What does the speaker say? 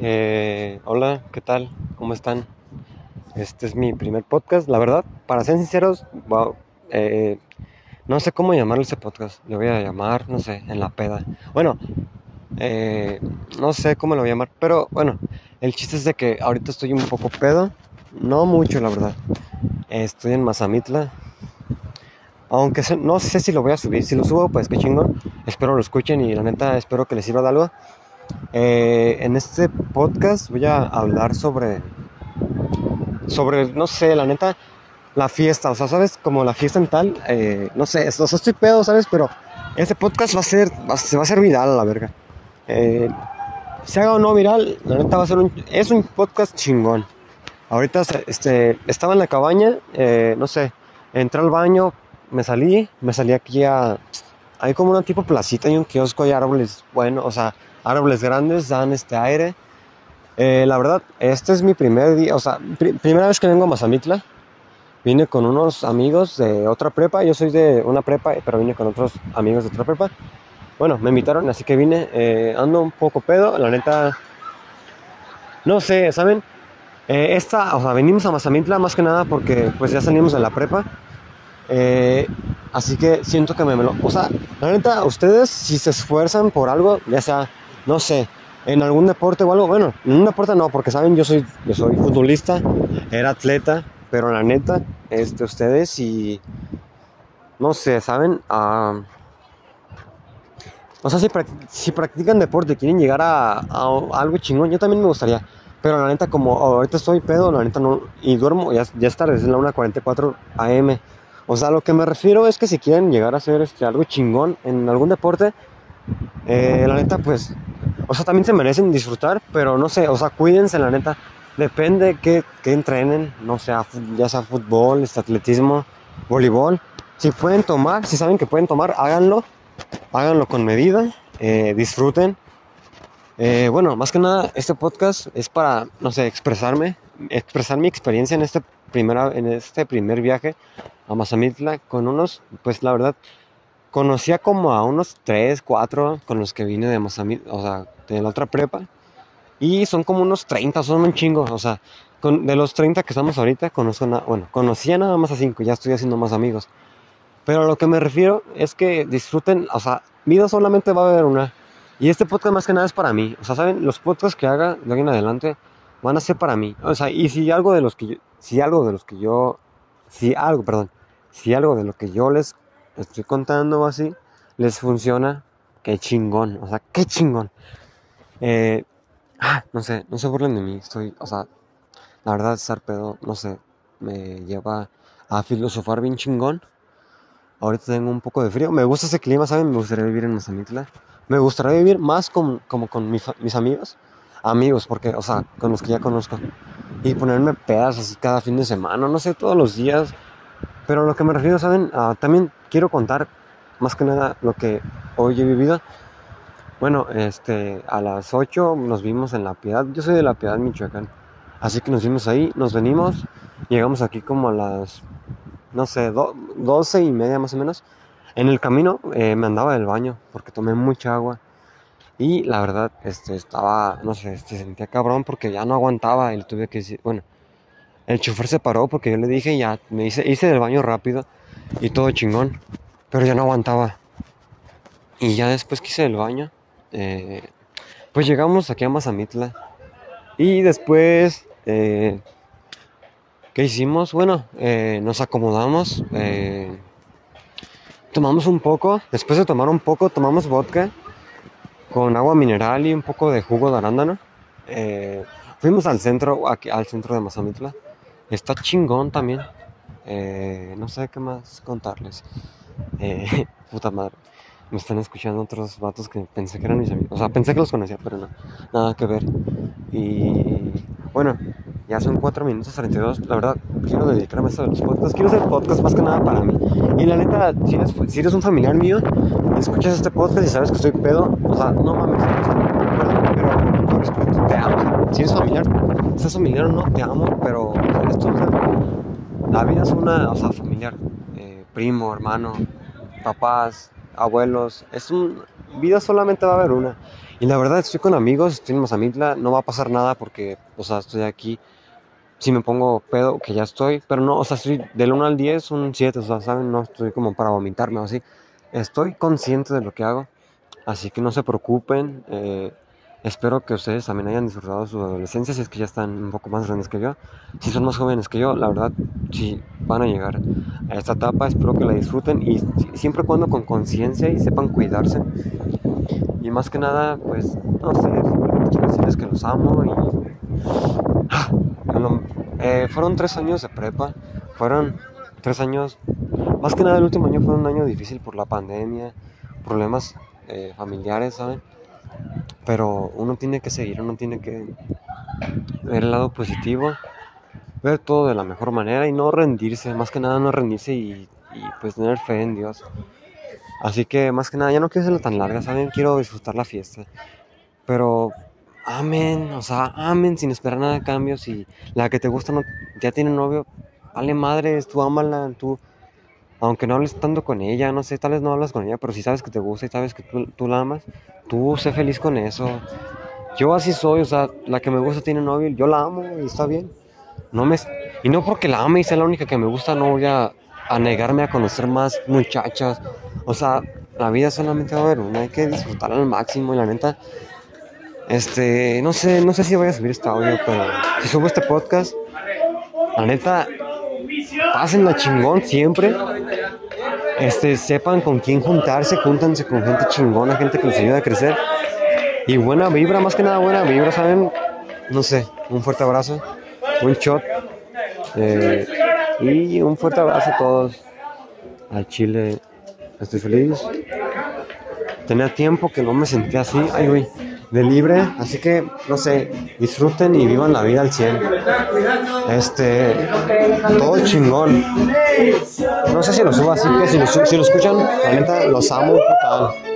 Eh, hola, ¿qué tal? ¿Cómo están? Este es mi primer podcast, la verdad, para ser sinceros, wow, eh, no sé cómo llamarle ese podcast, le voy a llamar, no sé, en la peda. Bueno, eh, no sé cómo lo voy a llamar, pero bueno, el chiste es de que ahorita estoy un poco pedo, no mucho la verdad. Estoy en Mazamitla, aunque no sé si lo voy a subir, si lo subo pues qué chingón, espero lo escuchen y la neta espero que les sirva de algo. Eh, en este podcast voy a hablar sobre, sobre, no sé, la neta, la fiesta, o sea, ¿sabes? Como la fiesta en tal, eh, no sé, o sea, estoy pedo, ¿sabes? Pero este podcast va a ser, se va a hacer viral a la verga. Eh, se haga o no viral, la neta va a ser un, es un podcast chingón. Ahorita, este, estaba en la cabaña, no sé, entré al baño, me salí, me salí aquí a, hay como una tipo placita y un kiosco, hay árboles, bueno, o sea, árboles grandes dan este aire. Eh, la verdad, este es mi primer día, o sea, primera vez que vengo a Mazamitla. Vine con unos amigos de otra prepa, yo soy de una prepa, pero vine con otros amigos de otra prepa. Bueno, me invitaron, así que vine, eh, ando un poco pedo, la neta, no sé, ¿saben? Eh, esta, o sea, venimos a Mazamitla más que nada porque pues ya salimos de la prepa. así que siento que me, me lo... O sea, la neta, ustedes si se esfuerzan por algo, ya sea no sé, en algún deporte o algo, bueno, en un deporte no, porque saben, yo soy, yo soy futbolista, era atleta, pero la neta, este, ustedes y, no sé, saben, uh, o sea, si, si, practican deporte, quieren llegar a, algo chingón, yo también me gustaría. Pero la neta, como ahorita estoy pedo, la neta no. Y duermo, ya, ya es tarde, es la 1.44 am. O sea, lo que me refiero es que si quieren llegar a hacer este, algo chingón en algún deporte, eh, la neta, pues o sea, también se merecen disfrutar, pero no sé, o sea, cuídense, la neta. Depende que, que entrenen, no sea, ya sea fútbol, este, atletismo, voleibol. Si pueden tomar, si saben que pueden tomar, háganlo. Háganlo con medida, eh, disfruten. Eh, bueno, más que nada, este podcast es para, no sé, expresarme, expresar mi experiencia en este, primera, en este primer viaje a Mazamitla con unos, pues la verdad, conocía como a unos 3, 4 con los que vine de Mazamitla, o sea, de la otra prepa. Y son como unos 30, son un chingo. O sea, con, de los 30 que estamos ahorita, conozco bueno, conocía nada más a 5, ya estoy haciendo más amigos. Pero a lo que me refiero es que disfruten, o sea, vida solamente va a haber una. Y este podcast más que nada es para mí. O sea, ¿saben? Los podcasts que haga de aquí en adelante van a ser para mí. O sea, y si algo de los que yo, si algo de los que yo, si algo, perdón, si algo de lo que yo les estoy contando así, les funciona, qué chingón. O sea, qué chingón. Eh, ah, no sé, no se burlen de mí, estoy, o sea, la verdad estar pedo, no sé, me lleva a filosofar bien chingón. Ahorita tengo un poco de frío, me gusta ese clima, ¿saben? Me gustaría vivir en Mazamitla. Me gustaría vivir más con, como con mis amigos, amigos, porque, o sea, con los que ya conozco. Y ponerme pedas así cada fin de semana, no sé, todos los días. Pero lo que me refiero, ¿saben? Ah, también quiero contar más que nada lo que hoy he vivido. Bueno, este, a las 8 nos vimos en La Piedad. Yo soy de La Piedad, Michoacán. Así que nos vimos ahí, nos venimos. Llegamos aquí como a las, no sé, 12 y media más o menos. En el camino eh, me andaba del baño porque tomé mucha agua. Y la verdad, este, estaba, no sé, este, sentía cabrón porque ya no aguantaba y tuve que decir, bueno, el chofer se paró porque yo le dije ya, me hice, hice del baño rápido y todo chingón, pero ya no aguantaba. Y ya después que hice el baño, eh, pues llegamos aquí a Mazamitla. Y después, eh, ¿qué hicimos? Bueno, eh, nos acomodamos. tomamos un poco. Después de tomar un poco, tomamos vodka con agua mineral y un poco de jugo de arándano. fuimos al centro, aquí, al centro de Mazamitla. Está chingón también. no sé qué más contarles. puta madre me están escuchando otros vatos que pensé que eran mis amigos. O sea, pensé que los conocía, pero no, nada que ver. Y bueno, ya son 4 minutos 32. La verdad, quiero dedicarme a esto de los podcasts. Quiero hacer podcast más que nada para mí. Y la neta, si eres, un familiar mío, escuchas este podcast y sabes que estoy pedo, o sea, no mames, perdón, pero con respeto, te amo. Si eres familiar, eres familiar o no, te amo, pero esto, la vida es una, o sea, familiar, eh, primo, hermano, papás, abuelos. Es un vida solamente va a haber una. Y la verdad, estoy con amigos, estoy en Mazamitla, no va a pasar nada porque, o sea, estoy aquí. Si me pongo pedo, que ya estoy, pero no, o sea, estoy del 1 al 10, un 7, o sea, ¿saben? No estoy como para vomitarme o así. Estoy consciente de lo que hago, así que no se preocupen. Eh, espero que ustedes también hayan disfrutado su adolescencia, si es que ya están un poco más grandes que yo. Si son más jóvenes que yo, la verdad, si van a llegar a esta etapa, espero que la disfruten y siempre cuando con conciencia y sepan cuidarse. Y más que nada, pues, no sé, decirles que los amo y... Ah, eh, fueron tres años de prepa, fueron tres años, más que nada el último año fue un año difícil por la pandemia, problemas eh, familiares, ¿saben? Pero uno tiene que seguir, uno tiene que ver el lado positivo, ver todo de la mejor manera y no rendirse, más que nada no rendirse y, y pues tener fe en Dios. Así que más que nada ya no quiero hacerlo tan larga, ¿saben? Quiero disfrutar la fiesta. Pero amen, o sea, amen sin esperar nada de cambio. Si la que te gusta no, ya tiene novio, vale madre, tú ámala, tú, aunque no hables tanto con ella, no sé, tal vez no hablas con ella, pero si sabes que te gusta y sabes que tú, tú la amas, tú sé feliz con eso. Yo así soy, o sea, la que me gusta tiene novio, yo la amo y está bien. No me, y no porque la ame y sea la única que me gusta, no voy a, a negarme a conocer más muchachas. O sea, la vida solamente va a haber una, hay que disfrutarla al máximo y la neta. Este, no sé, no sé si voy a subir este audio, pero si subo este podcast, la neta, la chingón siempre. Este, sepan con quién juntarse, júntanse con gente chingona, gente que les ayuda a crecer. Y buena vibra, más que nada buena vibra, ¿saben? No sé, un fuerte abrazo, un shot. Eh, y un fuerte abrazo a todos. Al Chile, estoy feliz. Tenía tiempo que no me sentía así, ay, de libre. Así que, no sé, disfruten y vivan la vida al 100. Este, todo chingón. No sé si lo subo así que si lo, si lo escuchan, la neta los amo total.